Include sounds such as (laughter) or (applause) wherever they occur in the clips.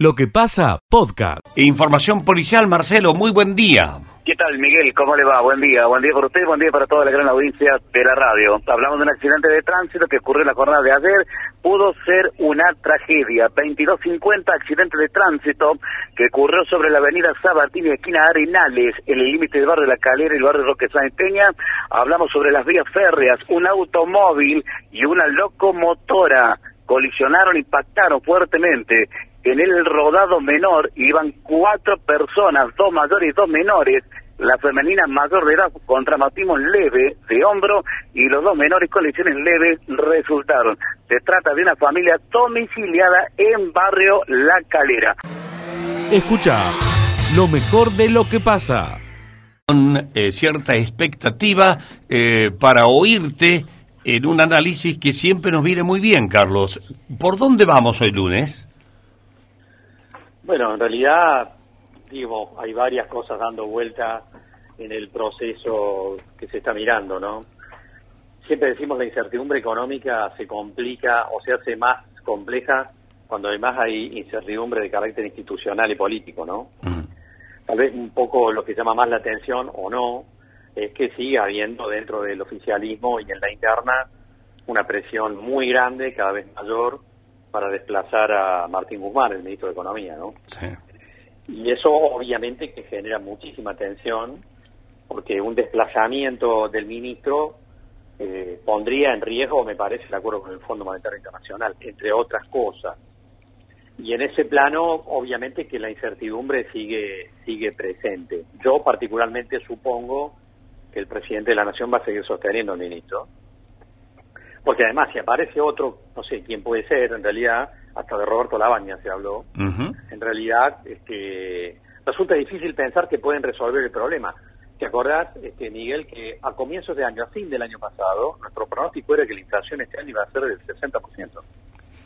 Lo que pasa, podcast. Información policial, Marcelo, muy buen día. ¿Qué tal, Miguel? ¿Cómo le va? Buen día. Buen día para usted, buen día para toda la gran audiencia de la radio. Hablamos de un accidente de tránsito que ocurrió en la jornada de ayer. Pudo ser una tragedia. 2250 accidente de tránsito que ocurrió sobre la avenida Sabatini, esquina Arenales, en el límite del barrio de La Calera y el barrio Roque San Peña. Hablamos sobre las vías férreas, un automóvil y una locomotora colisionaron, impactaron fuertemente en el rodado menor iban cuatro personas, dos mayores y dos menores. La femenina mayor de edad con traumatismo leve de hombro y los dos menores con lesiones leves resultaron. Se trata de una familia domiciliada en barrio La Calera. Escucha lo mejor de lo que pasa. Con eh, cierta expectativa eh, para oírte en un análisis que siempre nos viene muy bien, Carlos. ¿Por dónde vamos hoy lunes? Bueno, en realidad, digo, hay varias cosas dando vuelta en el proceso que se está mirando, ¿no? Siempre decimos la incertidumbre económica se complica o se hace más compleja cuando además hay incertidumbre de carácter institucional y político, ¿no? Tal vez un poco lo que llama más la atención o no es que sigue habiendo dentro del oficialismo y en la interna una presión muy grande, cada vez mayor, para desplazar a Martín Guzmán, el ministro de Economía, ¿no? Sí. Y eso obviamente que genera muchísima tensión, porque un desplazamiento del ministro eh, pondría en riesgo, me parece, el acuerdo con el Fondo Monetario Internacional, entre otras cosas. Y en ese plano, obviamente que la incertidumbre sigue, sigue presente. Yo particularmente supongo que el presidente de la Nación va a seguir sosteniendo al ministro, porque además si aparece otro, no sé quién puede ser, en realidad, hasta de Roberto Labaña se habló, en realidad este, resulta difícil pensar que pueden resolver el problema. ¿Te acordás, este, Miguel, que a comienzos de año, a fin del año pasado, nuestro pronóstico era que la inflación este año iba a ser del 60%?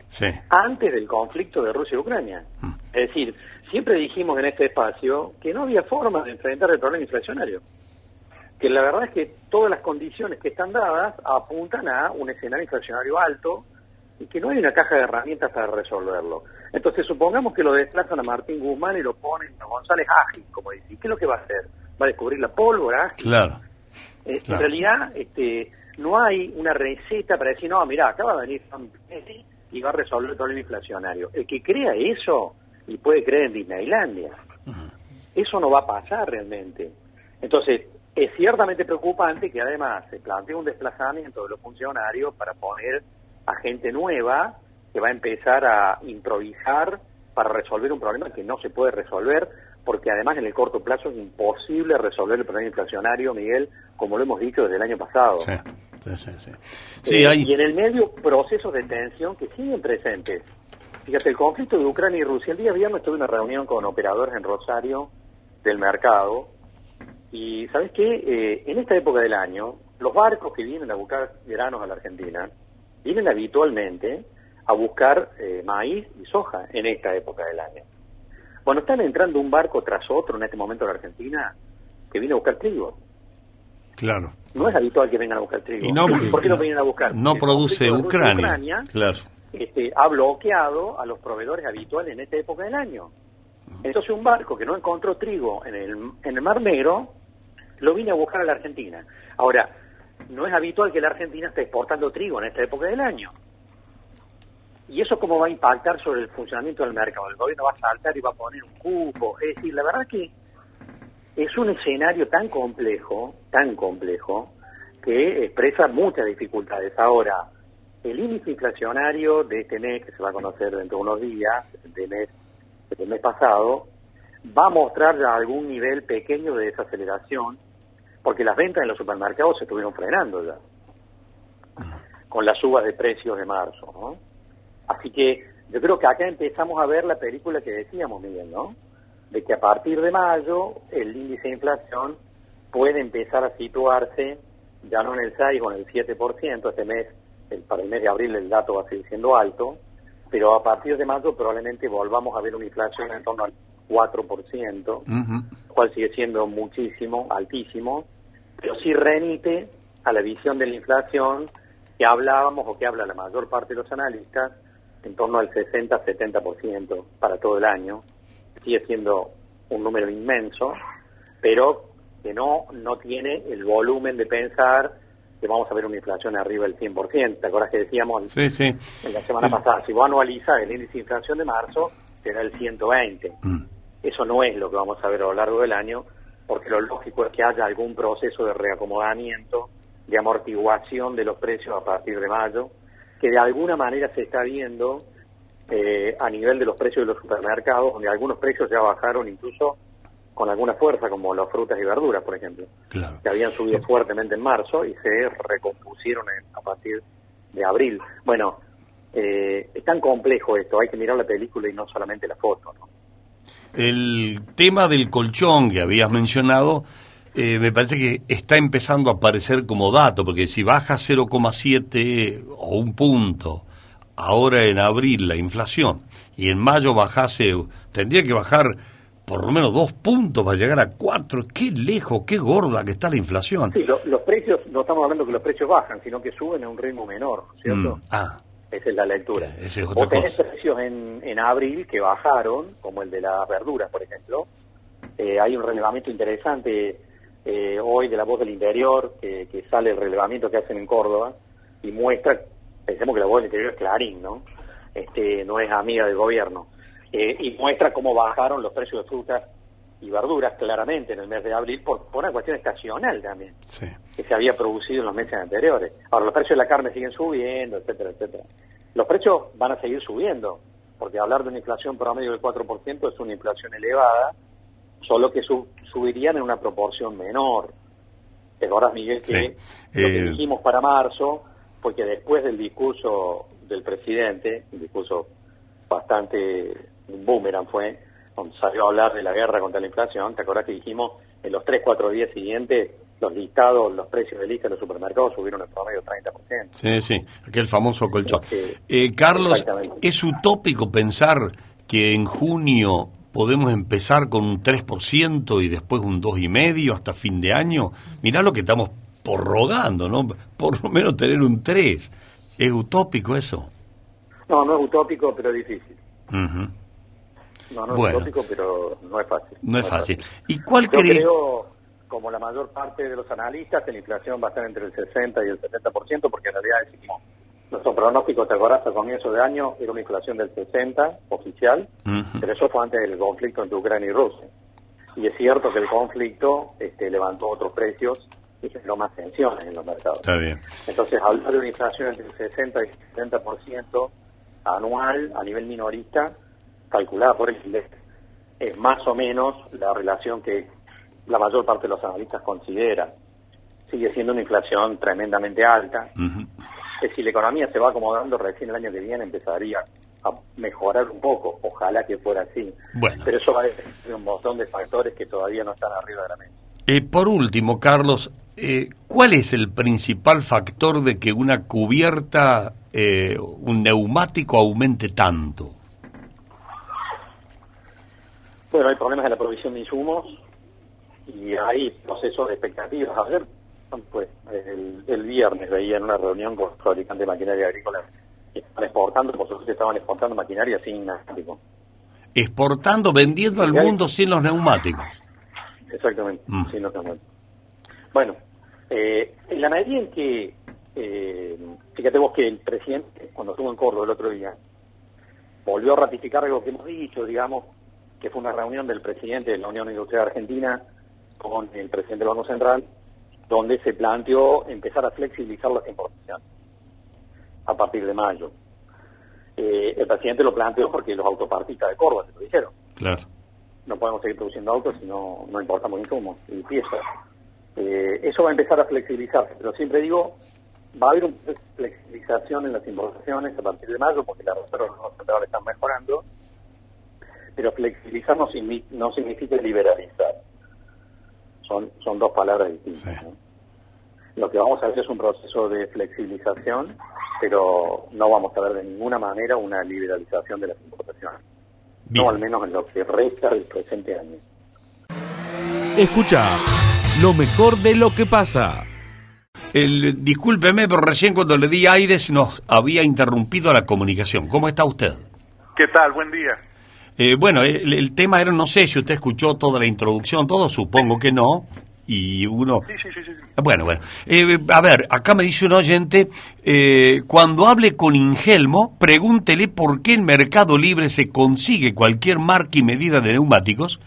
Sí. Antes del conflicto de Rusia y Ucrania. Mm. Es decir, siempre dijimos en este espacio que no había forma de enfrentar el problema inflacionario que la verdad es que todas las condiciones que están dadas apuntan a un escenario inflacionario alto y que no hay una caja de herramientas para resolverlo. Entonces, supongamos que lo desplazan a Martín Guzmán y lo ponen a González Ágil, como dice. ¿Qué es lo que va a hacer? ¿Va a descubrir la pólvora? Claro. Eh, en realidad, este, no hay una receta para decir, no, mira, acá va a venir y va a resolver el problema inflacionario. El que crea eso, y puede creer en Disneylandia, eso no va a pasar realmente. Entonces, es ciertamente preocupante que además se plantee un desplazamiento de los funcionarios para poner a gente nueva que va a empezar a improvisar para resolver un problema que no se puede resolver, porque además en el corto plazo es imposible resolver el problema inflacionario, Miguel, como lo hemos dicho desde el año pasado. Sí, sí, sí. Eh, y en el medio procesos de tensión que siguen presentes. Fíjate, el conflicto de Ucrania y Rusia, el día viernes tuve una reunión con operadores en Rosario del mercado, y sabes qué, eh, en esta época del año, los barcos que vienen a buscar granos a la Argentina, vienen habitualmente a buscar eh, maíz y soja en esta época del año. Bueno, están entrando un barco tras otro en este momento en la Argentina que viene a buscar trigo. Claro. No es habitual que vengan a buscar trigo. no, ¿Por qué no vienen a buscar? No produce Ucrania. claro. Este, ha bloqueado a los proveedores habituales en esta época del año. Entonces un barco que no encontró trigo en el, en el Mar Negro lo vine a buscar a la Argentina. Ahora, no es habitual que la Argentina esté exportando trigo en esta época del año. ¿Y eso cómo va a impactar sobre el funcionamiento del mercado? El gobierno va a saltar y va a poner un cupo. Es decir, la verdad que es un escenario tan complejo, tan complejo, que expresa muchas dificultades. Ahora, el índice inflacionario de este mes, que se va a conocer dentro de unos días, de mes, del mes pasado, va a mostrar ya algún nivel pequeño de desaceleración porque las ventas en los supermercados se estuvieron frenando ya, con las subas de precios de marzo, ¿no? Así que yo creo que acá empezamos a ver la película que decíamos, Miguel, ¿no? De que a partir de mayo el índice de inflación puede empezar a situarse ya no en el 6 o en el 7%, este mes, el, para el mes de abril el dato va a seguir siendo alto, pero a partir de mayo probablemente volvamos a ver una inflación en torno al 4%, cual sigue siendo muchísimo, altísimo, pero sí remite a la visión de la inflación que hablábamos o que habla la mayor parte de los analistas en torno al 60-70% para todo el año. Sigue siendo un número inmenso, pero que no, no tiene el volumen de pensar que vamos a ver una inflación arriba del 100%. ¿Te acuerdas que decíamos en la semana pasada? Si vos anualizas el índice de inflación de marzo, será el 120. Mm. Eso no es lo que vamos a ver a lo largo del año, porque lo lógico es que haya algún proceso de reacomodamiento, de amortiguación de los precios a partir de mayo, que de alguna manera se está viendo eh, a nivel de los precios de los supermercados, donde algunos precios ya bajaron incluso con alguna fuerza, como las frutas y verduras, por ejemplo, que habían subido fuertemente en marzo y se recompusieron a partir de abril. Bueno, eh, es tan complejo esto, hay que mirar la película y no solamente la foto. El tema del colchón que habías mencionado, eh, me parece que está empezando a aparecer como dato, porque si baja 0,7 o un punto ahora en abril la inflación y en mayo bajase, tendría que bajar por lo menos dos puntos para llegar a cuatro. Qué lejos, qué gorda que está la inflación. Sí, los precios, no estamos hablando que los precios bajan, sino que suben a un ritmo menor, ¿cierto? Mm, ah. Esa es la lectura. Es otra o tenés precios en, en abril que bajaron, como el de las verduras, por ejemplo. Eh, hay un relevamiento interesante eh, hoy de la voz del interior, que, que sale el relevamiento que hacen en Córdoba, y muestra, pensemos que la voz del interior es Clarín, ¿no? Este, no es amiga del gobierno eh, y muestra cómo bajaron los precios de frutas y verduras claramente en el mes de abril por, una cuestión estacional también, que se había producido en los meses anteriores. Ahora, los precios de la carne siguen subiendo, etcétera, etcétera. Los precios van a seguir subiendo, porque hablar de una inflación promedio del 4% es una inflación elevada, solo que subirían en una proporción menor. Pero ahora, Miguel, que lo que eh, dijimos para marzo, porque después del discurso del presidente, un discurso bastante boomerang fue, cuando salió a hablar de la guerra contra la inflación, ¿te acordás que dijimos en los 3, 4 días siguientes los listados, los precios de lista en los supermercados subieron en promedio 30%? Sí, sí, aquel famoso colchón. eh, Carlos, ¿es utópico pensar que en junio podemos empezar con un 3% y después un 2,5% hasta fin de año? Mirá lo que estamos porrogando, ¿no? Por lo menos tener un 3%. ¿Es utópico eso? No, no es utópico, pero difícil. No, no es utópico, pero no es fácil. No, es fácil. ¿Y cuál Yo creo, como la mayor parte de los analistas, que la inflación va a estar entre el 60 y el 70%, porque en realidad decimos, nuestro pronóstico, te acordás, a comienzo de año era una inflación del 60 oficial, pero eso fue antes del conflicto entre Ucrania y Rusia. Y es cierto que el conflicto este, levantó otros precios y generó más tensiones en los mercados. Está bien. Entonces, hablar de una inflación entre el 60 y el 70% anual a nivel minorista calculada por el INDEC, es más o menos la relación que la mayor parte de los analistas consideran. Sigue siendo una inflación tremendamente alta. que si la economía se va acomodando, recién el año que viene empezaría a mejorar un poco. Ojalá que fuera así. Pero eso va a depender de un montón de factores que todavía no están arriba de la mesa. Eh, por último, Carlos, eh, ¿cuál es el principal factor de que una cubierta, eh, un neumático aumente tanto? Bueno, hay problemas de la provisión de insumos y hay procesos de expectativas. A ver, pues el, viernes veía en una reunión con fabricantes de maquinaria agrícola que estaban exportando, por supuesto estaban exportando maquinaria sin neumáticos. Exportando, vendiendo al mundo sin los neumáticos. Exactamente, mm. sin los neumáticos. Bueno, eh, en la medida en que, eh, fíjate vos que el presidente, cuando estuvo en Córdoba el otro día, volvió a ratificar algo que hemos dicho, digamos, que fue una reunión del presidente de la Unión Industrial Argentina con el presidente del Banco Central, donde se planteó empezar a flexibilizar las importaciones a partir de mayo. Eh, el presidente lo planteó porque los autopartistas de Córdoba se lo dijeron. Claro. No podemos seguir produciendo autos si no, no importamos insumos y piezas. Eh, eso va a empezar a flexibilizarse, pero siempre digo, va a haber una flexibilización en las importaciones a partir de mayo porque las reservas de están mejorando pero flexibilizar no, no significa liberalizar. Son, son dos palabras distintas. Lo que vamos a ver es un proceso de flexibilización, pero no vamos a ver de ninguna manera una liberalización de las importaciones. No al menos en lo que resta del presente año. Escucha lo mejor de lo que pasa. El, discúlpeme, pero recién cuando le di aire se nos había interrumpido la comunicación. ¿Cómo está usted? ¿Qué tal? Buen día. Eh, bueno, el, el tema era, no sé si usted escuchó toda la introducción, todo, supongo que no. Y uno... Sí, sí, sí. Bueno, bueno. Eh, a ver, acá me dice un oyente, eh, cuando hable con Ingelmo, pregúntele por qué en Mercado Libre se consigue cualquier marca y medida de neumáticos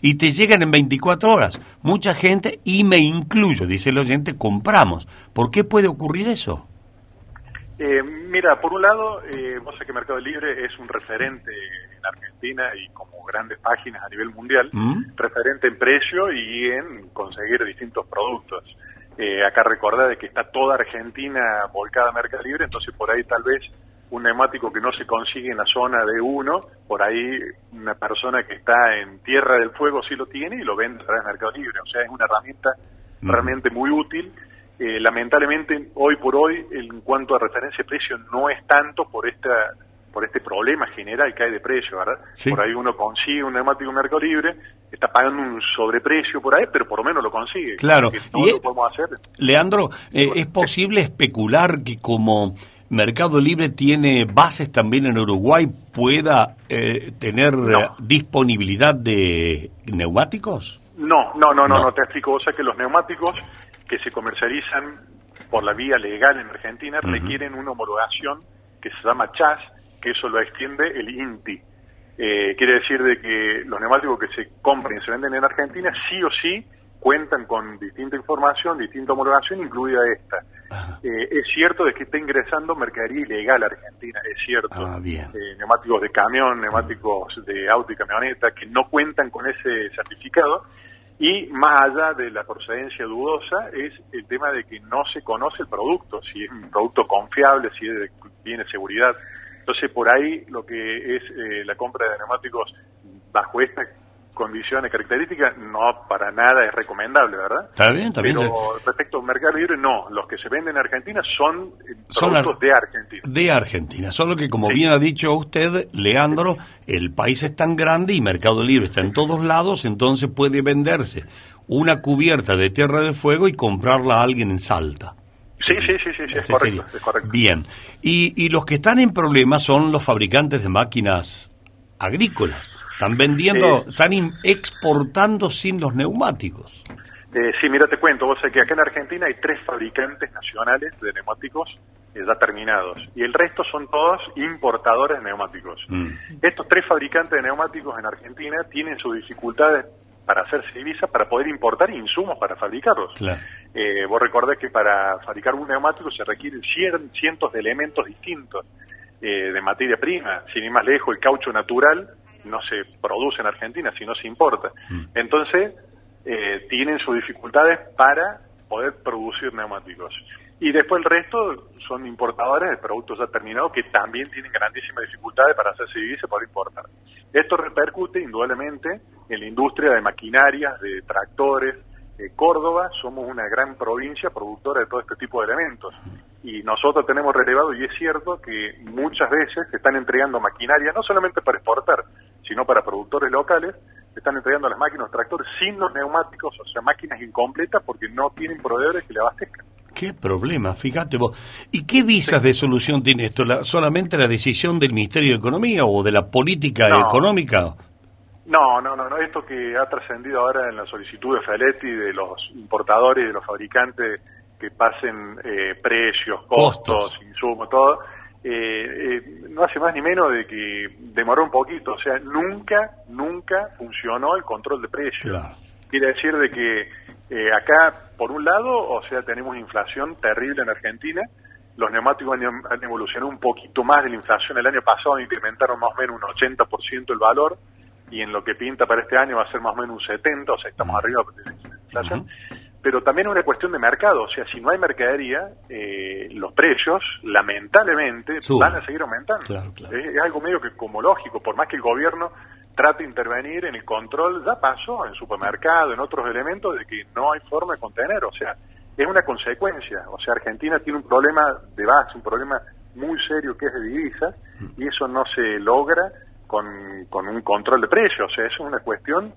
y te llegan en 24 horas. Mucha gente, y me incluyo, dice el oyente, compramos. ¿Por qué puede ocurrir eso? Eh, mira, por un lado, eh, vos sabés que Mercado Libre es un referente en Argentina y como grandes páginas a nivel mundial, ¿Mm? referente en precio y en conseguir distintos productos. Eh, acá recordá de que está toda Argentina volcada a Mercado Libre, entonces por ahí tal vez un neumático que no se consigue en la zona de uno, por ahí una persona que está en Tierra del Fuego sí lo tiene y lo vende a través de Mercado Libre. O sea, es una herramienta realmente muy útil. Eh, lamentablemente, hoy por hoy, en cuanto a referencia de precio, no es tanto por esta por este problema general que hay de precio, ¿verdad? Sí. Por ahí uno consigue un neumático en Mercado Libre, está pagando un sobreprecio por ahí, pero por lo menos lo consigue. Claro. No Y lo podemos hacer. Leandro, eh, ¿es posible especular que como Mercado Libre tiene bases también en Uruguay, pueda eh, tener No. eh, disponibilidad de neumáticos? No, no, no, no, No. te explico. O sea que los neumáticos que se comercializan por la vía legal en Argentina requieren una homologación que se llama CHAS, que eso lo extiende el INTI. Eh, quiere decir de que los neumáticos que se compran y se venden en Argentina sí o sí cuentan con distinta información, distinta homologación, incluida esta. Eh, es cierto de que está ingresando mercadería ilegal a Argentina, es cierto. Ah, bien. Eh, neumáticos de camión, neumáticos de auto y camioneta que no cuentan con ese certificado. Y más allá de la procedencia dudosa es el tema de que no se conoce el producto, si es un producto confiable, si es de- tiene seguridad. Entonces, por ahí lo que es eh, la compra de neumáticos bajo estas condiciones, características, no para nada es recomendable, ¿verdad? Está bien, está bien. Pero respecto al mercado libre, no. Los que se venden en Argentina son eh, Son productos de Argentina. De Argentina. Solo que, como Sí. bien ha dicho usted, Leandro, el país es tan grande y Mercado Libre está en todos lados, entonces puede venderse una cubierta de Tierra del Fuego y comprarla a alguien en Salta. Sí, sí, sí, sí, sí, es correcto, es correcto. Bien. Y, y los que están en problemas son los fabricantes de máquinas agrícolas. Están vendiendo, Sí. están in- exportando sin los neumáticos. Eh, sí, mira, te cuento, vos sabés que acá en Argentina hay tres fabricantes nacionales de neumáticos eh, ya terminados y el resto son todos importadores de neumáticos. Mm. Estos tres fabricantes de neumáticos en Argentina tienen sus dificultades para hacerse divisa, para poder importar insumos para fabricarlos. Claro. Eh, vos recordás que para fabricar un neumático se requieren cien- cientos de elementos distintos eh, de materia prima. Sin ir más lejos, el caucho natural no se produce en Argentina, sino se importa. Mm. Entonces, eh, tienen sus dificultades para poder producir neumáticos. Y después el resto son importadores de productos ya terminados que también tienen grandísimas dificultades para hacerse divisa y poder importar. Esto repercute indudablemente en la industria de maquinarias, de tractores. Córdoba somos una gran provincia productora de todo este tipo de elementos. Y nosotros tenemos relevado, y es cierto, que muchas veces se están entregando maquinaria, no solamente para exportar, sino para productores locales, se están entregando las máquinas, los tractores sin los neumáticos, o sea, máquinas incompletas porque no tienen proveedores que le abastezcan. Qué problema, fíjate vos. ¿Y qué visas de solución tiene esto? ¿La- ¿Solamente la decisión del Ministerio de Economía o de la política No. económica? No, no, no, no, esto que ha trascendido ahora en la solicitud de Feletti de los importadores y de los fabricantes que pasen eh, precios, costos, Costos. insumos, todo, eh, eh, no hace más ni menos de que demoró un poquito, o sea, nunca, nunca funcionó el control de precios. Claro. Quiere decir de que eh, acá, por un lado, o sea, tenemos inflación terrible en Argentina. Los neumáticos han, han evolucionado un poquito más de la inflación. El año pasado incrementaron más o menos un 80% el valor y en lo que pinta para este año va a ser más o menos un 70%, o sea, estamos arriba de la inflación. Pero también es una cuestión de mercado, o sea, si no hay mercadería, eh, los precios, lamentablemente, van a seguir aumentando. Claro, claro. Es, es algo medio que como lógico, por más que el gobierno trate de intervenir en el control, ya pasó en supermercado, en otros elementos, de que no hay forma de contener, o sea, es una consecuencia, o sea, Argentina tiene un problema de base, un problema muy serio que es de divisas, y eso no se logra con, con un control de precios, o sea, eso es una cuestión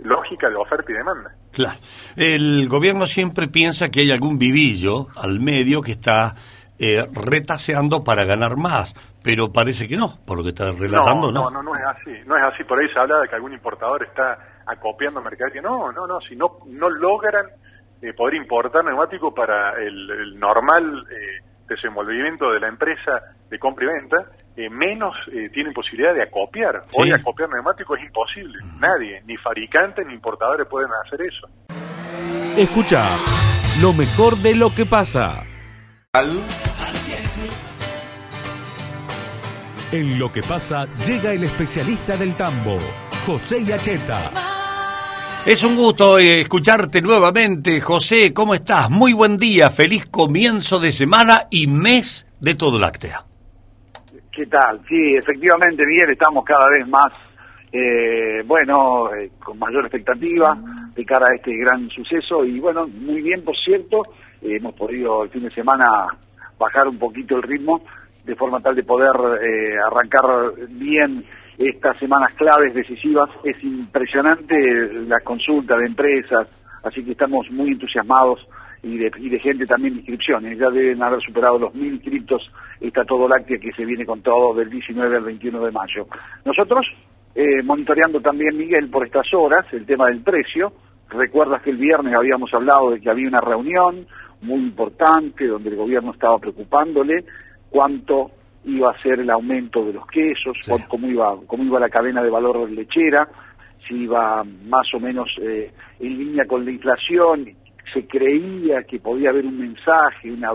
lógica de oferta y demanda. Claro. El gobierno siempre piensa que hay algún vivillo al medio que está eh, retaseando para ganar más, pero parece que no, por lo que está relatando, ¿no? No, no, no es así. No es así. Por ahí se habla de que algún importador está acopiando mercadería. No, no, no. Si no, no logran eh, poder importar neumáticos para el, normal eh, desenvolvimiento de la empresa de compra y venta, eh, menos eh, tienen posibilidad de acopiar. Hoy acopiar neumáticos es imposible. Nadie, ni fabricantes ni importadores pueden hacer eso. Escucha lo mejor de lo que pasa. En lo que pasa llega el especialista del tambo, José Yacheta. Es un gusto eh, escucharte nuevamente, José. ¿Cómo estás? Muy buen día, feliz comienzo de semana y mes de todo láctea. ¿Qué tal? Sí, efectivamente, Miguel, estamos cada vez más, eh, bueno, eh, con mayor expectativa de cara a este gran suceso y bueno, muy bien, por cierto, eh, hemos podido el fin de semana bajar un poquito el ritmo de forma tal de poder arrancar bien estas semanas claves decisivas. Es impresionante la consulta de empresas, así que estamos muy entusiasmados y de, y de gente también de inscripciones. Ya deben haber superado los mil inscriptos esta Todo Láctea que se viene con todo del 19 al 21 de mayo. Nosotros, eh, monitoreando también, Miguel, por estas horas, el tema del precio. Recuerdas que el viernes habíamos hablado de que había una reunión muy importante donde el gobierno estaba preocupándole cuánto iba a ser el aumento de los quesos, cómo iba cómo iba la cadena de valor lechera, si iba más o menos eh, en línea con la inflación se creía que podía haber un mensaje, una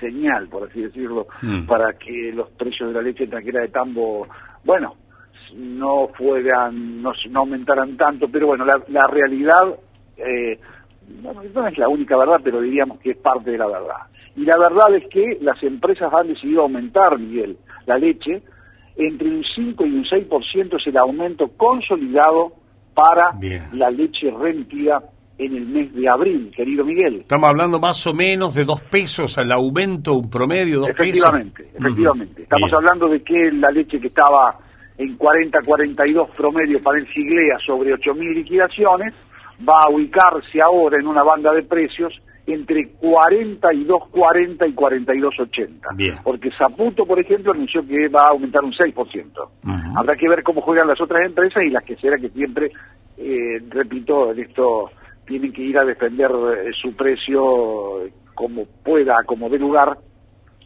señal, por así decirlo, mm. para que los precios de la leche tranquila de tambo, bueno, no fueran, no, aumentaran tanto, pero bueno, la, realidad, eh, no es la única verdad, pero diríamos que es parte de la verdad. Y la verdad es que las empresas han decidido aumentar, Miguel, la leche, entre un 5 y un 6% es el aumento consolidado para la leche remitida en el mes de abril, querido Miguel. Estamos hablando más o menos de dos pesos al aumento, un promedio, dos efectivamente, pesos. Efectivamente, Estamos hablando de que la leche que estaba en 40, 42 promedio para el Siglea sobre 8.000 liquidaciones, va a ubicarse ahora en una banda de precios entre 42.40 y 42.80. Porque Zaputo, por ejemplo, anunció que va a aumentar un 6%. Habrá que ver cómo juegan las otras empresas y las que será que siempre, eh, repito, en esto tienen que ir a defender eh, su precio como pueda, como dé lugar,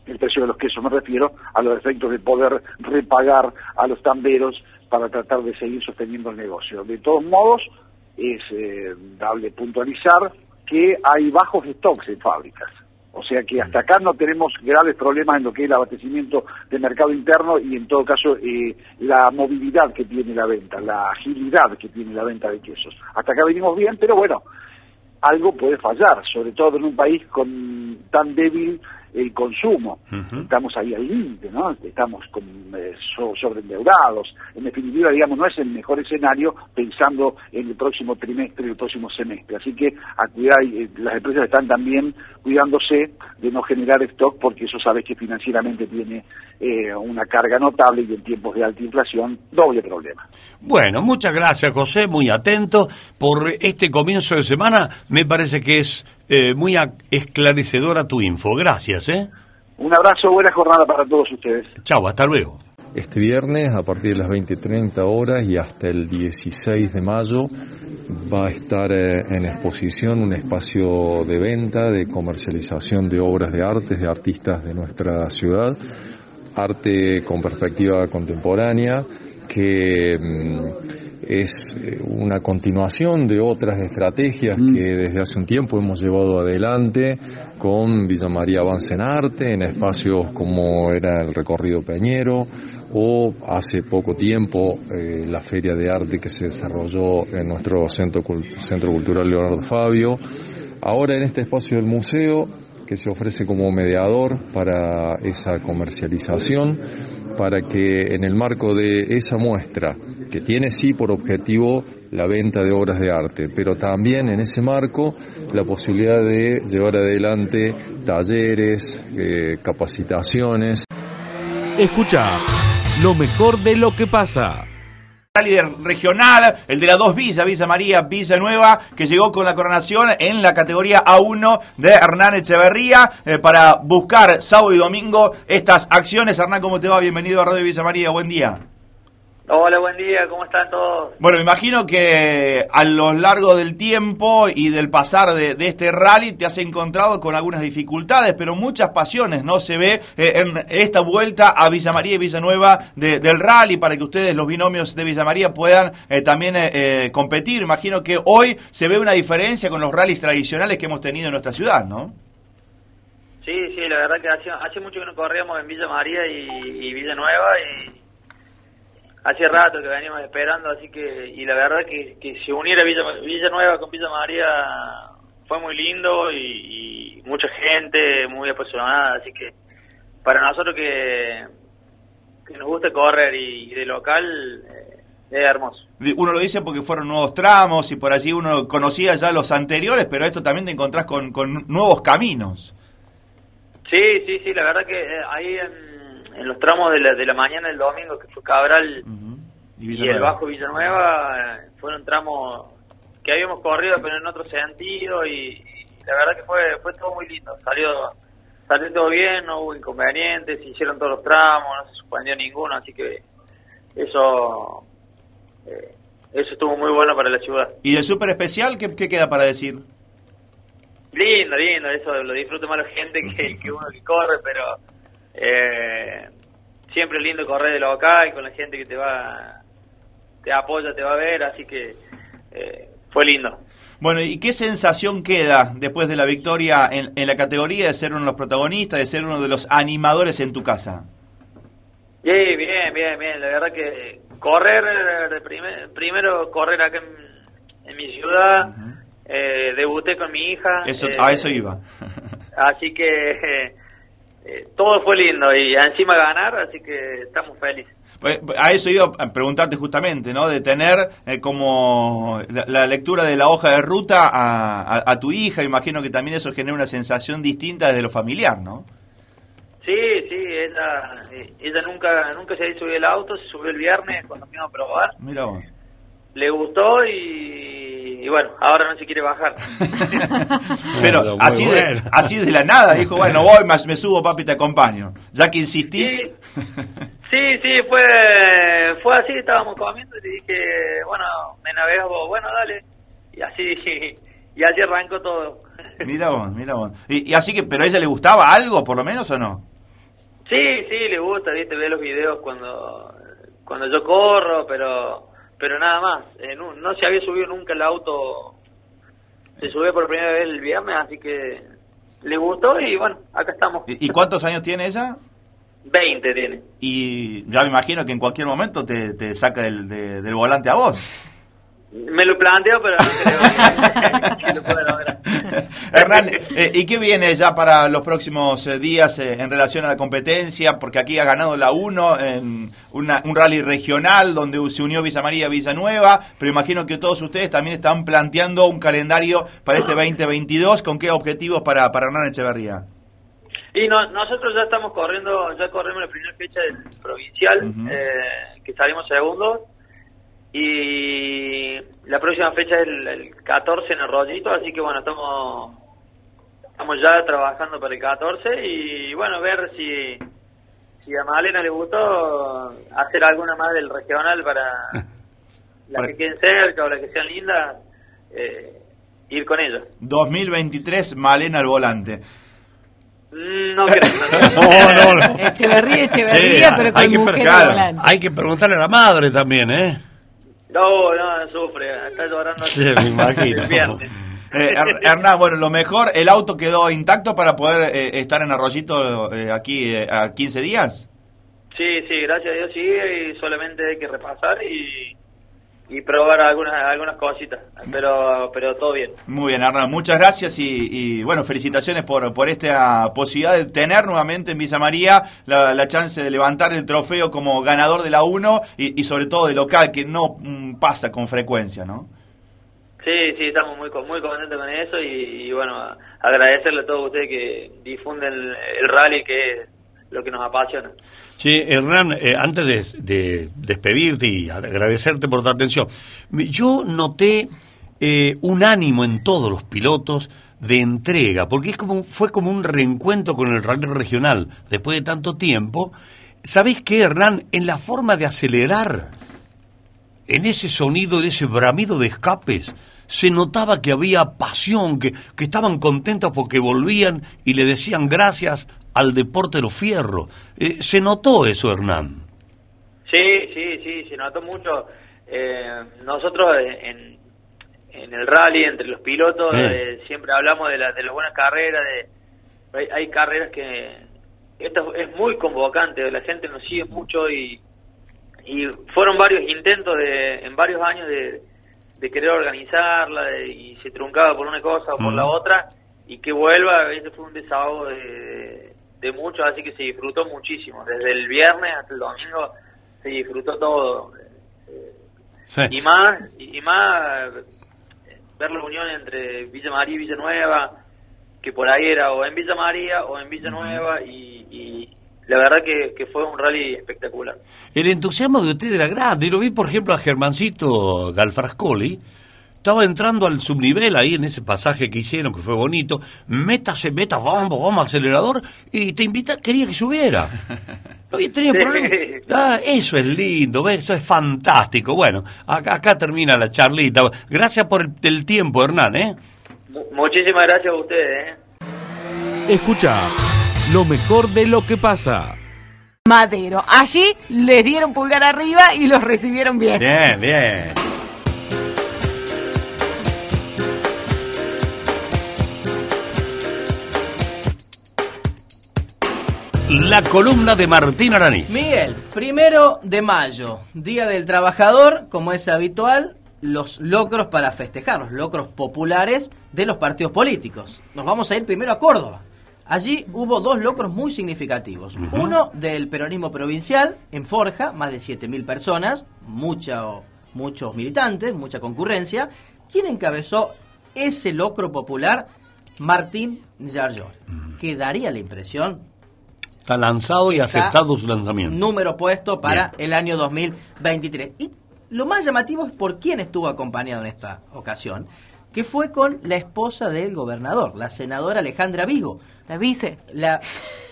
el precio de los quesos me refiero, a los efectos de poder repagar a los tamberos para tratar de seguir sosteniendo el negocio. De todos modos, es eh, dable puntualizar que hay bajos stocks en fábricas. O sea que hasta acá no tenemos graves problemas en lo que es el abastecimiento de mercado interno y en todo caso eh, la movilidad que tiene la venta, la agilidad que tiene la venta de quesos. Hasta acá venimos bien, pero bueno, algo puede fallar, sobre todo en un país con tan débil el consumo. Estamos ahí al límite, ¿no? Estamos con, eh, sobreendeudados. En definitiva, digamos, no es el mejor escenario pensando en el próximo trimestre y el próximo semestre. Así que a cuidar, eh, las empresas están también cuidándose de no generar stock porque eso sabes que financieramente tiene eh, una carga notable y en tiempos de alta inflación, doble problema. Bueno, muchas gracias José, muy atento por este comienzo de semana. Me parece que es eh, muy esclarecedora tu info. Gracias, ¿eh? Un abrazo, buena jornada para todos ustedes. Chao, hasta luego. Este viernes, a partir de las 20.30 horas y hasta el 16 de mayo, va a estar eh, en exposición un espacio de venta, de comercialización de obras de artes, de artistas de nuestra ciudad, arte con perspectiva contemporánea, que mm, es eh, una continuación de otras estrategias mm. que desde hace un tiempo hemos llevado adelante con Villa María Avance en Arte, en espacios como era el recorrido Peñero o hace poco tiempo eh, la feria de arte que se desarrolló en nuestro centro, centro cultural Leonardo Fabio. Ahora en este espacio del museo que se ofrece como mediador para esa comercialización, para que en el marco de esa muestra, que tiene sí por objetivo la venta de obras de arte, pero también en ese marco la posibilidad de llevar adelante talleres, eh, capacitaciones. Escucha lo mejor de lo que pasa. Líder regional, el de la dos Villa, Villa María, Villa Nueva, que llegó con la coronación en la categoría A1 de Hernán Echeverría eh, para buscar sábado y domingo estas acciones. Hernán, ¿cómo te va? Bienvenido a Radio Villa María, buen día. Hola, buen día, ¿cómo están todos? Bueno, me imagino que a lo largo del tiempo y del pasar de, este rally te has encontrado con algunas dificultades, pero muchas pasiones, ¿no? Se ve eh, en esta vuelta a Villa María y Villanueva de, del rally para que ustedes, los binomios de Villa María, puedan eh, también eh, competir. Imagino que hoy se ve una diferencia con los rallies tradicionales que hemos tenido en nuestra ciudad, ¿no? Sí, sí, la verdad que hace, hace mucho que no corríamos en Villa María y, y Villanueva y hacía rato que veníamos esperando, así que, y la verdad que, que se uniera Villa, Villa Nueva con Villa María fue muy lindo y, mucha gente muy apasionada, así que para nosotros que, que nos gusta correr y, de local eh, es hermoso. Uno lo dice porque fueron nuevos tramos y por allí uno conocía ya los anteriores, pero esto también te encontrás con, con nuevos caminos. Sí, sí, sí, la verdad que eh, ahí en en los tramos de la, de la mañana del domingo, que fue Cabral y, el Bajo Villanueva, eh, fueron tramos que habíamos corrido, pero en otro sentido, y, la verdad que fue fue todo muy lindo. Salió salió todo bien, no hubo inconvenientes, se hicieron todos los tramos, no se suspendió ninguno, así que eso eh, eso estuvo muy bueno para la ciudad. ¿Y el súper especial qué, qué queda para decir? Lindo, lindo, eso lo disfruta más la gente que, que uno que corre, pero eh, siempre es lindo correr de local con la gente que te va, te apoya, te va a ver, así que eh, fue lindo. Bueno, ¿y qué sensación queda después de la victoria en, la categoría de ser uno de los protagonistas, de ser uno de los animadores en tu casa? Sí, bien, bien, bien. La verdad que correr, de primero correr acá en, mi ciudad, eh, debuté con mi hija. Eso, a eso iba. así que eh, todo fue lindo y encima ganar, así que estamos felices. Pues, a eso iba a preguntarte justamente, ¿no? De tener eh, como la, lectura de la hoja de ruta a, tu hija, imagino que también eso genera una sensación distinta desde lo familiar, ¿no? Sí, sí, ella, eh, ella nunca nunca se subido el auto, se subió el viernes cuando fuimos a probar. Mira vos. Le gustó y y bueno, ahora no se quiere bajar. (laughs) Pero así de, así de la nada, dijo, bueno, voy, me subo, papi, te acompaño. Ya que insistís. Sí, (laughs) sí, fue, fue así, estábamos comiendo y dije, bueno, me navego, bueno, dale. Y así, y así arrancó todo. Mira vos, mira vos. Y, así que, ¿pero a ella le gustaba algo, por lo menos, o no? Sí, sí, le gusta, viste, ve los videos cuando, cuando yo corro, pero pero nada más. Eh, no, se había subido nunca el auto, se subió por primera vez el viernes, así que le gustó y bueno, acá estamos. ¿Y, cuántos años tiene ella? 20 tiene. Y ya me imagino que en cualquier momento te, te saca del, del volante a vos. Me lo planteo, pero no creo que, (laughs) lo pueda lograr. (laughs) Hernán, eh, ¿y qué viene ya para los próximos eh, días eh, en relación a la competencia? Porque aquí ha ganado la 1 en un rally regional donde se unió Villa María Villanueva, pero imagino que todos ustedes también están planteando un calendario para este 2022. ¿Con qué objetivos para, para Hernán Echeverría? Y nosotros ya estamos corriendo, ya corremos la primera fecha del provincial, que salimos segundos y la próxima fecha es el, 14 en el rollito, así que bueno, estamos estamos ya trabajando para el 14 y bueno, ver si, si a Malena le gustó hacer alguna más del regional para (laughs) las que queden cerca o las que sean lindas, eh, ir con ellos. 2023, Malena al volante. Mm, no creo. no, no, (laughs) no. Echeverría, Echeverría, pero con hay que, mujer volante. Hay que preguntarle a la madre también, ¿eh? No, no, sufre, está llorando. Sí, me (laughs) imagino. Eh, Hernán, bueno, lo mejor, ¿el auto quedó intacto para poder eh, estar en Arroyito eh, aquí eh, a 15 días? Sí, sí, gracias a Dios sí, y solamente hay que repasar y, y probar algunas algunas cositas, pero pero todo bien. Muy bien, Hernán, muchas gracias y, bueno, felicitaciones por, por esta posibilidad de tener nuevamente en Villa María la, chance de levantar el trofeo como ganador de la 1 y, sobre todo de local, que no mm, pasa con frecuencia, ¿no? Sí, sí, estamos muy muy contentos con eso y, bueno, agradecerle a todos ustedes que difunden el, rally que lo que nos apasiona. Sí, Hernán, eh, antes de, despedirte y agradecerte por tu atención, yo noté eh, un ánimo en todos los pilotos de entrega, porque es como, fue como un reencuentro con el rally regional después de tanto tiempo. ¿Sabéis qué, Hernán? En la forma de acelerar, en ese sonido, en ese bramido de escapes, se notaba que había pasión, que, que estaban contentos porque volvían y le decían gracias al deporte de los fierros. Eh, ¿Se notó eso, Hernán? Sí, sí, sí, se notó mucho. Eh, nosotros en, en el rally, entre los pilotos, eh, siempre hablamos de, la, de las buenas carreras, de, hay, carreras que... Esto es muy convocante, la gente nos sigue mucho y, y fueron varios intentos de, en varios años de, de querer organizarla y se truncaba por una cosa o por la otra y que vuelva, ese fue un desahogo de, de muchos, así que se disfrutó muchísimo, desde el viernes hasta el domingo se disfrutó todo. Y más, y más ver la unión entre Villa María y Villanueva, que por ahí era o en Villa María o en Villanueva y, y la verdad que, fue un rally espectacular. El entusiasmo de usted era grande, y lo vi por ejemplo a Germancito Galfrascoli, estaba entrando al subnivel ahí en ese pasaje que hicieron, que fue bonito, métase, meta, vamos, vamos, acelerador, y te invita, quería que subiera. No había tenido (laughs) problema. Ah, eso es lindo, eso es fantástico. Bueno, acá, acá termina la charlita. Gracias por el, tiempo, Hernán, ¿eh? Muchísimas gracias a ustedes, ¿eh? Escucha, lo mejor de lo que pasa. Madero. Allí les dieron pulgar arriba y los recibieron bien. Bien, bien. La columna de Martín Aranís. Miguel, primero de mayo, Día del Trabajador, como es habitual, los locros para festejar, los locros populares de los partidos políticos. Nos vamos a ir primero a Córdoba. Allí hubo dos locros muy significativos. Uno del peronismo provincial, en Forja, más de 7.000 personas, muchos militantes, mucha concurrencia. ¿Quién encabezó ese locro popular? Martín Yarlor, que daría la impresión Está lanzado y aceptado su lanzamiento. Número puesto para el año 2023. Y lo más llamativo es por quién estuvo acompañado en esta ocasión, que fue con la esposa del gobernador, la senadora Alejandra Vigo. La vice. La,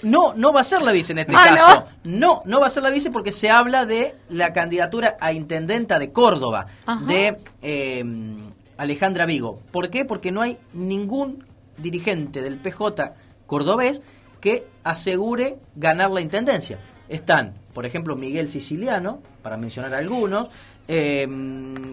no, no va a ser la vice en este ah, caso. No? no, va a ser la vice porque se habla de la candidatura a intendenta de Córdoba, de em, Alejandra Vigo. ¿Por qué? Porque no hay ningún dirigente del PJ cordobés que asegure ganar la intendencia. Están, por ejemplo, Miguel Siciliano, para mencionar algunos, eh,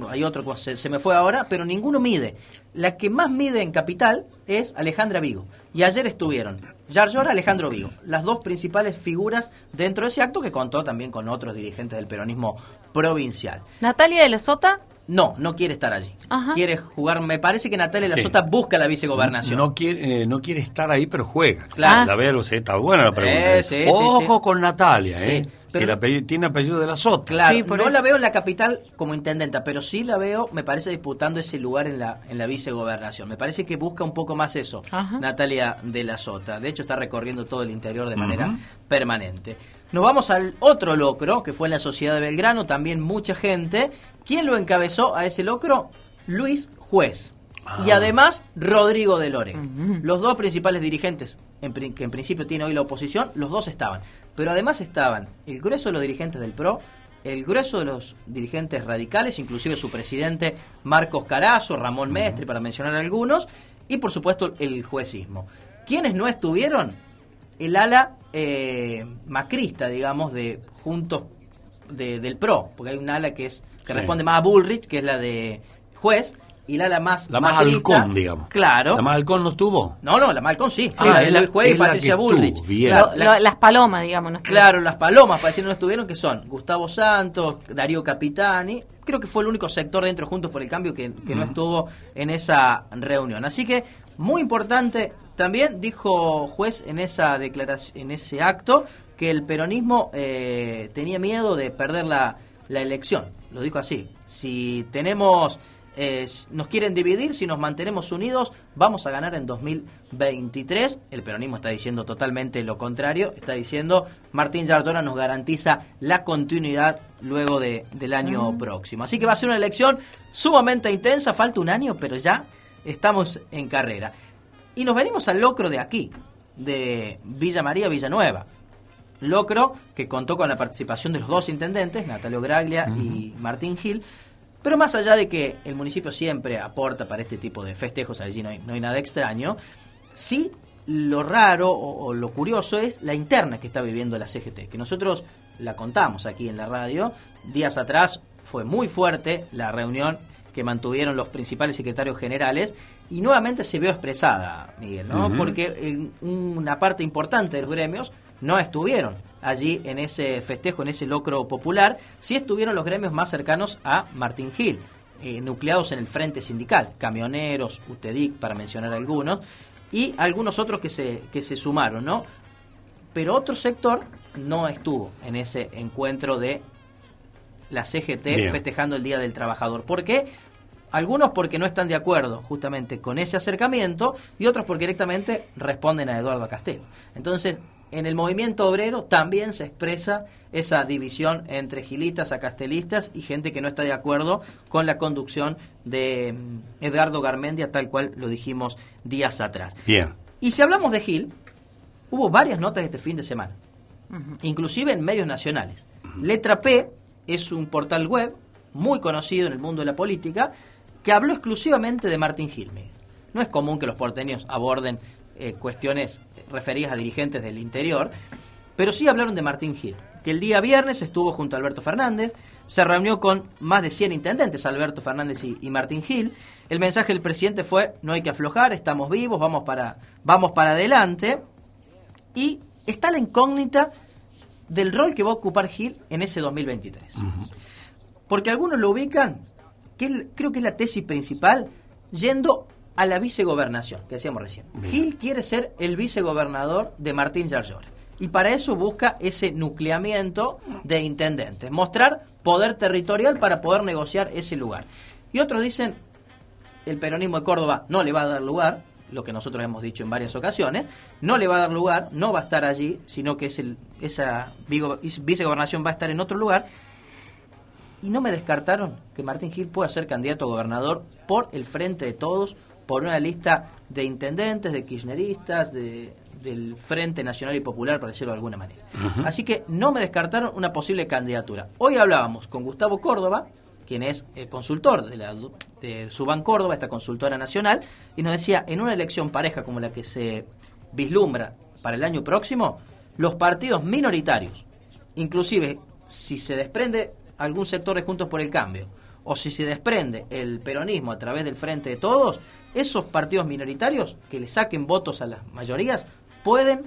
hay otro que se, me fue ahora, pero ninguno mide. La que más mide en capital es Alejandra Vigo. Y ayer estuvieron Yarlora Alejandro Vigo, las dos principales figuras dentro de ese acto que contó también con otros dirigentes del peronismo provincial. Natalia de la Sota no, no quiere estar allí. Quiere jugar. Me parece que Natalia La Sota busca la vicegobernación. No, quiere, eh, no quiere estar ahí, pero juega. Claro. La veo, está buena la pregunta. Eh, Ojo con Natalia, ¿eh? que tiene apellido de la Sota. Claro, no la veo en la capital como intendenta, pero sí la veo, me parece, disputando ese lugar en la, en la vicegobernación. Me parece que busca un poco más eso, Natalia de la Sota. De hecho, está recorriendo todo el interior de manera permanente. Nos vamos al otro locro, que fue en la Sociedad de Belgrano, también mucha gente. ¿Quién lo encabezó a ese locro? Luis Juez. Y ah. además Rodrigo de Lore. Los dos principales dirigentes que en principio tiene hoy la oposición, los dos estaban. Pero además estaban el grueso de los dirigentes del PRO, el grueso de los dirigentes radicales, inclusive su presidente Marcos Carazo, Ramón Mestre, para mencionar algunos, y por supuesto el juecismo. ¿Quiénes no estuvieron? El ala eh, macrista, digamos, de Juntos del PRO, porque hay un ala que es que responde más a Bullrich, que es la de juez, y la, la más la más halcón digamos. claro. La más halcón no estuvo no no la más halcón sí, ah, sí el juez y Patricia Bullrich. las palomas digamos no claro las palomas para decir no estuvieron que son Gustavo Santos Darío Capitani. Creo que fue el único sector dentro juntos por el cambio que, no estuvo en esa reunión. Así que muy importante también dijo juez en esa declaración en ese acto que el peronismo eh, tenía miedo de perder la, la elección lo dijo así si tenemos nos quieren dividir, si nos mantenemos unidos vamos a ganar en 2023. El peronismo está diciendo totalmente lo contrario, está diciendo Martín Yardora nos garantiza la continuidad luego de, del año próximo. Así que va a ser una elección sumamente intensa, falta un año, pero ya estamos en carrera. Y nos venimos al locro de aquí, de Villa María Villanueva. Locro que contó con la participación de los dos intendentes, Natalio Graglia y Martín Gil, pero más allá de que el municipio siempre aporta para este tipo de festejos, allí no hay, no hay nada extraño, sí lo raro o, lo curioso es la interna que está viviendo la CGT, que nosotros la contamos aquí en la radio. Días atrás fue muy fuerte la reunión que mantuvieron los principales secretarios generales y nuevamente se vio expresada, Miguel, ¿no? Porque una parte importante de los gremios no estuvieron allí en ese festejo, en ese locro popular, sí estuvieron los gremios más cercanos a Martín Gil, eh, nucleados en el frente sindical, camioneros, UTEDIC, para mencionar algunos, y algunos otros que se, que se sumaron, ¿no? Pero otro sector no estuvo en ese encuentro de la CGT festejando el Día del Trabajador. ¿Por qué? Algunos porque no están de acuerdo justamente con ese acercamiento y otros porque directamente responden a Eduardo Castelo. Entonces, en el movimiento obrero también se expresa esa división entre gilistas, acastelistas y gente que no está de acuerdo con la conducción de mm, Edgardo Garmendia, tal cual lo dijimos días atrás. Bien. Y si hablamos de Gil, hubo varias notas este fin de semana, inclusive en medios nacionales. Letra P es un portal web muy conocido en el mundo de la política que habló exclusivamente de Martín Gil. No es común que los porteños aborden eh, cuestiones referidas a dirigentes del interior, pero sí hablaron de Martín Gil, que el día viernes estuvo junto a Alberto Fernández, se reunió con más de 100 intendentes, Alberto Fernández y, Martín Gil. El mensaje del presidente fue, no hay que aflojar, estamos vivos, vamos para, vamos para adelante. Y está la incógnita del rol que va a ocupar Gil en ese 2023. Porque algunos lo ubican, que creo que es la tesis principal, yendo a la vicegobernación, que decíamos recién. Gil quiere ser el vicegobernador de Martín Yarlora. Y para eso busca ese nucleamiento de intendentes, mostrar poder territorial para poder negociar ese lugar. Y otros dicen, el peronismo de Córdoba no le va a dar lugar, lo que nosotros hemos dicho en varias ocasiones, no le va a dar lugar, no va a estar allí, sino que es el, esa vicegobernación va a estar en otro lugar. Y no me descartaron que Martín Gil pueda ser candidato a gobernador por el frente de todos por una lista de intendentes, de kirchneristas, de, del Frente Nacional y Popular, para decirlo de alguna manera. Así que no me descartaron una posible candidatura. Hoy hablábamos con Gustavo Córdoba, quien es el consultor de, la, de Suban Córdoba, esta consultora nacional, y nos decía, en una elección pareja como la que se vislumbra para el año próximo, los partidos minoritarios, inclusive si se desprende algún sector de Juntos por el Cambio, o si se desprende el peronismo a través del Frente de Todos, esos partidos minoritarios que le saquen votos a las mayorías pueden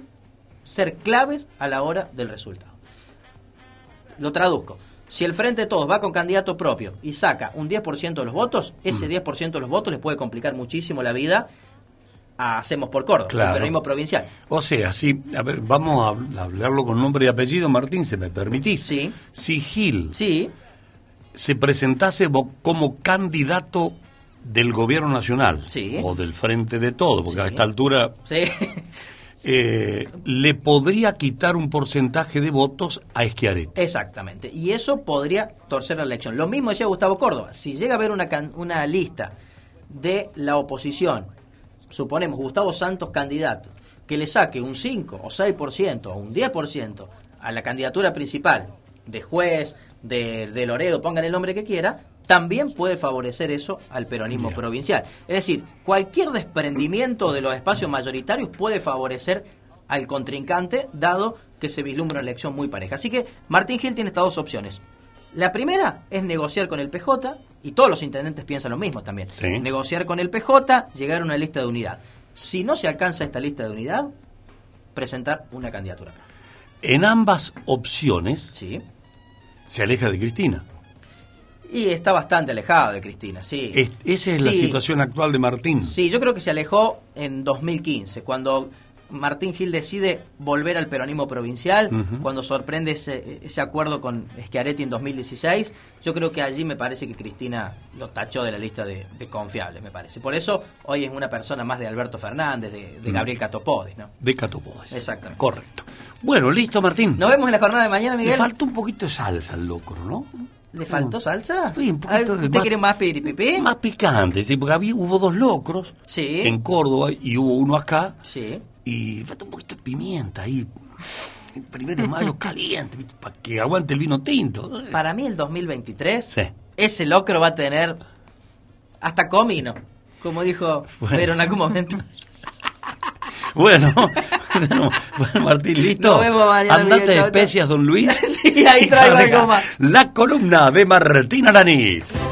ser claves a la hora del resultado. Lo traduzco. Si el Frente de Todos va con candidato propio y saca un 10% de los votos, ese 10% mm. de los votos les puede complicar muchísimo la vida a Hacemos por Córdoba, el peronismo provincial. O sea, si, a ver, vamos a hablarlo con nombre y apellido, Martín, se me permitís. Sí. Si Gil sí. se presentase como candidato del gobierno nacional o del frente de todo, porque a esta altura (laughs) eh, le podría quitar un porcentaje de votos a Eschiaretti. Exactamente, y eso podría torcer la elección. Lo mismo decía Gustavo Córdoba, si llega a haber una, una lista de la oposición, suponemos Gustavo Santos candidato, que le saque un 5 o 6% o un 10% a la candidatura principal de juez, de, de Loredo, pongan el nombre que quiera, también puede favorecer eso al peronismo provincial. Es decir, cualquier desprendimiento de los espacios mayoritarios puede favorecer al contrincante, dado que se vislumbra una elección muy pareja. Así que Martín Gil tiene estas dos opciones. La primera es negociar con el PJ, y todos los intendentes piensan lo mismo también. Negociar con el PJ, llegar a una lista de unidad. Si no se alcanza esta lista de unidad, presentar una candidatura. En ambas opciones sí. se aleja de Cristina. Y está bastante alejado de Cristina, sí. esa es la situación actual de Martín. Sí, yo creo que se alejó en 2015, cuando Martín Gil decide volver al peronismo provincial, cuando sorprende ese, ese acuerdo con Schiaretti en 2016, yo creo que allí me parece que Cristina lo tachó de la lista de, confiables, me parece. Por eso hoy es una persona más de Alberto Fernández, de, Gabriel Catopodis, ¿no? De Catopodis. Exactamente. Correcto. Bueno, listo, Martín. Nos vemos en la jornada de mañana, Miguel. Le falta un poquito de salsa al locro, ¿no? ¿Le faltó salsa? Sí, un poquito ¿Usted más, quiere más piripipí? Más picante, sí, porque había, hubo dos locros sí. en Córdoba y hubo uno acá. Sí. Y falta un poquito de pimienta ahí. El primero de mayo (laughs) caliente, para que aguante el vino tinto. Para mí el 2023, ese locro va a tener hasta comino, como dijo pero en algún momento. (laughs) (laughs) bueno, bueno, Martín, listo. Nos vemos mañana. Andate de especias, don Luis. (laughs) sí, ahí traigo algo más. La columna de Martín Aranís.